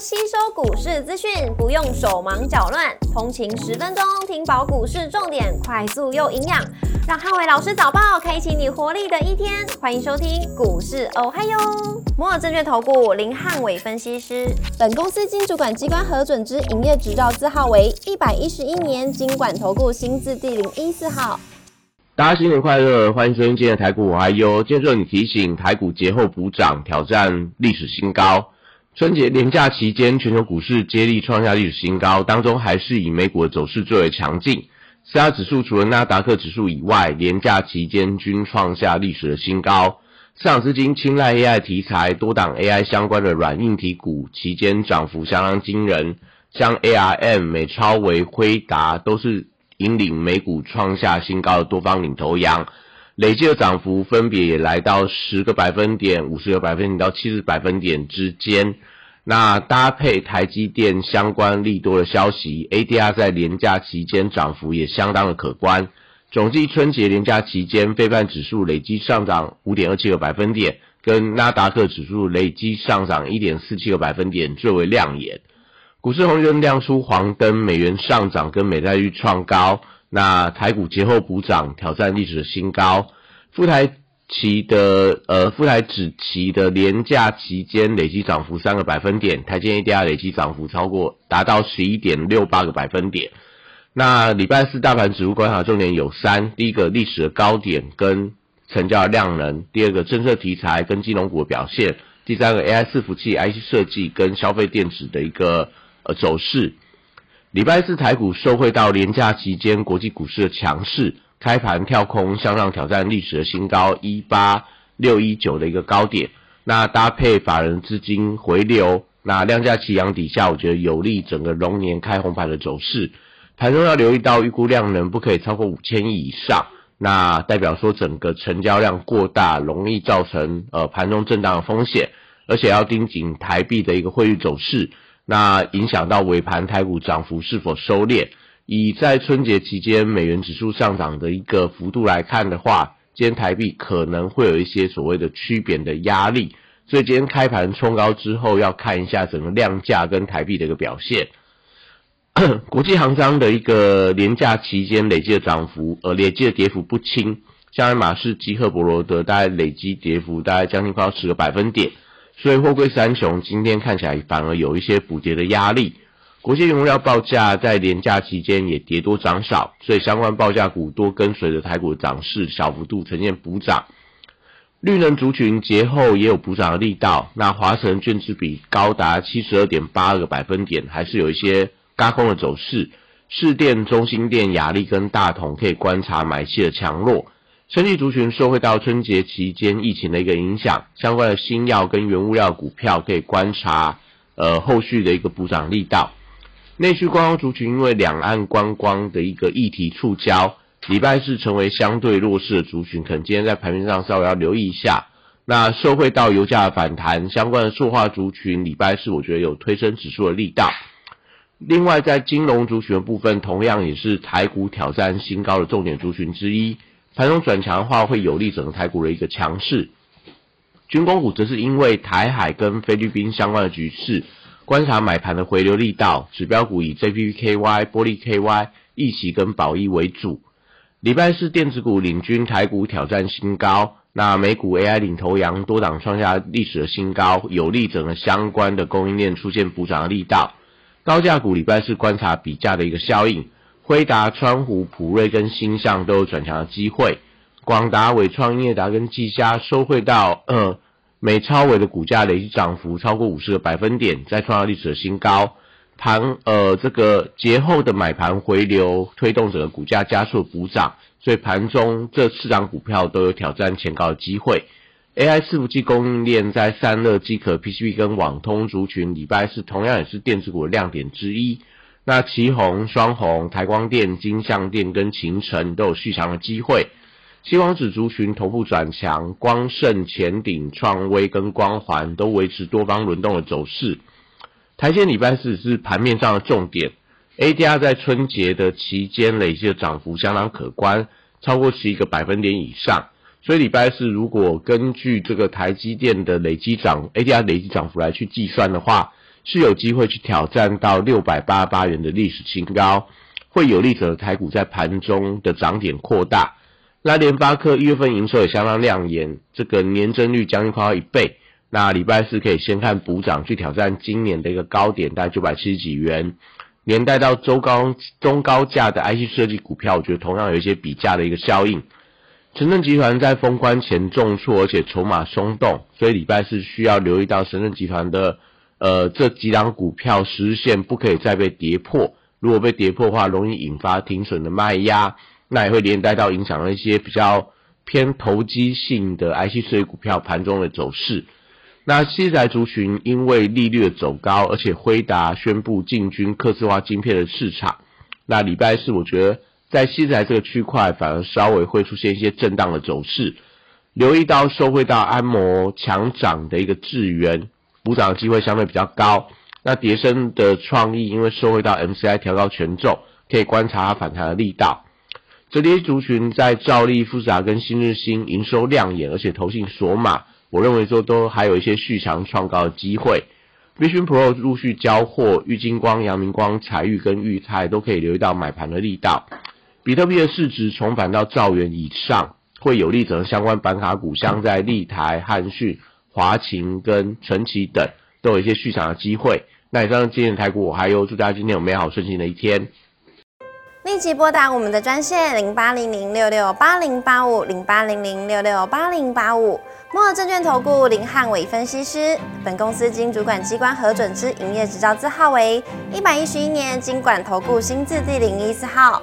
吸收股市资讯，不用手忙脚乱，通勤十分钟听饱股市重点，快速又营养，让汉伟老师早报开启你活力的一天。欢迎收听股市哦嗨哟，摩尔证券投顾林汉伟分析师，本公司经主管机关核准之营业执照字号为一百一十一年经管投顾新字第零一四号。大家新年快乐，欢迎收听今天的台股我还有。今天说你提醒台股节后补涨，挑战历史新高。春节连假期间，全球股市接力创下历史新高，当中还是以美股的走势最为强劲。四大指数除了纳达克指数以外，连假期间均创下历史的新高。市场资金青睐 AI 题材，多档 AI 相关的软硬体股期间涨幅相当惊人，像 ARM、美超为辉达都是引领美股创下新高的多方领头羊。累计的涨幅分别也来到十个百分点、五十个百分点到七十百分点之间。那搭配台积电相关利多的消息，ADR 在连假期间涨幅也相当的可观。总计春节连假期间，非半指数累计上涨五点二七个百分点，跟纳达克指数累计上涨一点四七个百分点最为亮眼。股市红灯亮出黄灯，美元上涨跟美债率创高。那台股节后补涨，挑战历史的新高。富台期的呃，富台指期的廉价期间累计涨幅三个百分点，台积 ADR 累计涨幅超过达到十一点六八个百分点。那礼拜四大盘指数观察重点有三：第一个历史的高点跟成交量能；第二个政策题材跟金融股的表现；第三个 AI 伺服器、IC 设计跟消费电子的一个呃走势。礼拜四台股受惠到廉价期间国际股市的强势，开盘跳空向上挑战历史的新高一八六一九的一个高点。那搭配法人资金回流，那量价齐扬底下，我觉得有利整个龙年开红盘的走势。盘中要留意到预估量能不可以超过五千亿以上，那代表说整个成交量过大，容易造成呃盘中震荡的风险，而且要盯紧台币的一个汇率走势。那影响到尾盘台股涨幅是否收敛？以在春节期间美元指数上涨的一个幅度来看的话，今天台币可能会有一些所谓的区贬的压力，所以今天开盘冲高之后，要看一下整个量价跟台币的一个表现。国际航商的一个廉价期间累计的涨幅，呃，累计的跌幅不轻，像爱马仕、基赫伯罗德，大概累计跌幅大概将近快要十个百分点。所以货柜三雄今天看起来反而有一些补跌的压力，国际原料报价在廉价期间也跌多涨少，所以相关报价股多跟随着台股的涨势，小幅度呈现补涨。绿能族群节后也有补涨的力道，那华晨卷值比高达七十二点八个百分点，还是有一些嘎空的走势。市电、中心电、雅力跟大同可以观察买气的强弱。生技族群受惠到春节期间疫情的一个影响，相关的新药跟原物料股票可以观察，呃，后续的一个补涨力道。内需观光族群因为两岸观光的一个议题触礁，礼拜四成为相对弱势的族群，可能今天在盘面上稍微要留意一下。那受惠到油价的反弹，相关的塑化族群礼拜四我觉得有推升指数的力道。另外在金融族群的部分，同样也是台股挑战新高的重点族群之一。盘中转强的话，会有利整个台股的一个强势。军工股则是因为台海跟菲律宾相关的局势，观察买盘的回流力道。指标股以 JPPKY、玻璃 KY、易奇跟宝益为主。礼拜四电子股领军台股挑战新高，那美股 AI 领头羊多档创下历史的新高，有利整个相关的供应链出现补涨的力道。高价股礼拜四观察比价的一个效应。辉达、川湖、普瑞跟新向都有转强的机会。广达、伟创、业达跟技嘉收汇到呃美超伟的股价累计涨幅超过五十个百分点，再创下历史的新高。盘呃这个节后的买盘回流，推动整个股价加速补涨，所以盘中这四档股票都有挑战前高的机会。AI 伺服器供应链在散热、机壳、PCB 跟网通族群，礼拜四同样也是电子股的亮点之一。那旗宏、双红、台光电、金相电跟秦城都有续强的机会。希光子族群头部转强，光盛、前顶、创威跟光环都维持多方轮动的走势。台积礼拜四是盘面上的重点，ADR 在春节的期间累计的涨幅相当可观，超过十一个百分点以上。所以礼拜四如果根据这个台积电的累积涨 ADR 累积涨幅来去计算的话，是有机会去挑战到六百八十八元的历史新高，会有利者台股在盘中的涨点扩大。那联发科一月份营收也相当亮眼，这个年增率将近快要一倍。那礼拜四可以先看补涨去挑战今年的一个高点，大概九百七十几元。连带到周高中高价的 IC 设计股票，我觉得同样有一些比价的一个效应。神正集团在封关前重挫，而且筹码松动，所以礼拜四需要留意到神正集团的呃这几档股票实现不可以再被跌破。如果被跌破的话，容易引发停损的卖压，那也会连带到影响一些比较偏投机性的 IC 设计股票盘中的走势。那西材族群因为利率的走高，而且辉达宣布进军刻字化晶片的市场。那礼拜四我觉得在西材这个区块反而稍微会出现一些震荡的走势。留意到收回到安摩强涨的一个智源补涨的机会相对比较高。那叠升的创意因为收回到 MCI 调高权重，可以观察它反弹的力道。折叠族群在兆利、富士达跟新日新营收亮眼，而且投信锁码。我认为说都还有一些续强创高的机会，Vision Pro 陆续交货，玉金光、阳明光、彩玉跟裕泰都可以留意到买盘的力道。比特币的市值重返到兆元以上，会有利整相关板卡股，像在立台、汉讯、华勤跟晨奇等，都有一些续强的机会。那以上今天的台股，我还有祝大家今天有美好顺心的一天。立即拨打我们的专线零八零零六六八零八五零八零零六六八零八五。摩尔证券投顾林汉伟分析师，本公司经主管机关核准之营业执照字号为一百一十一年经管投顾新字第零一四号。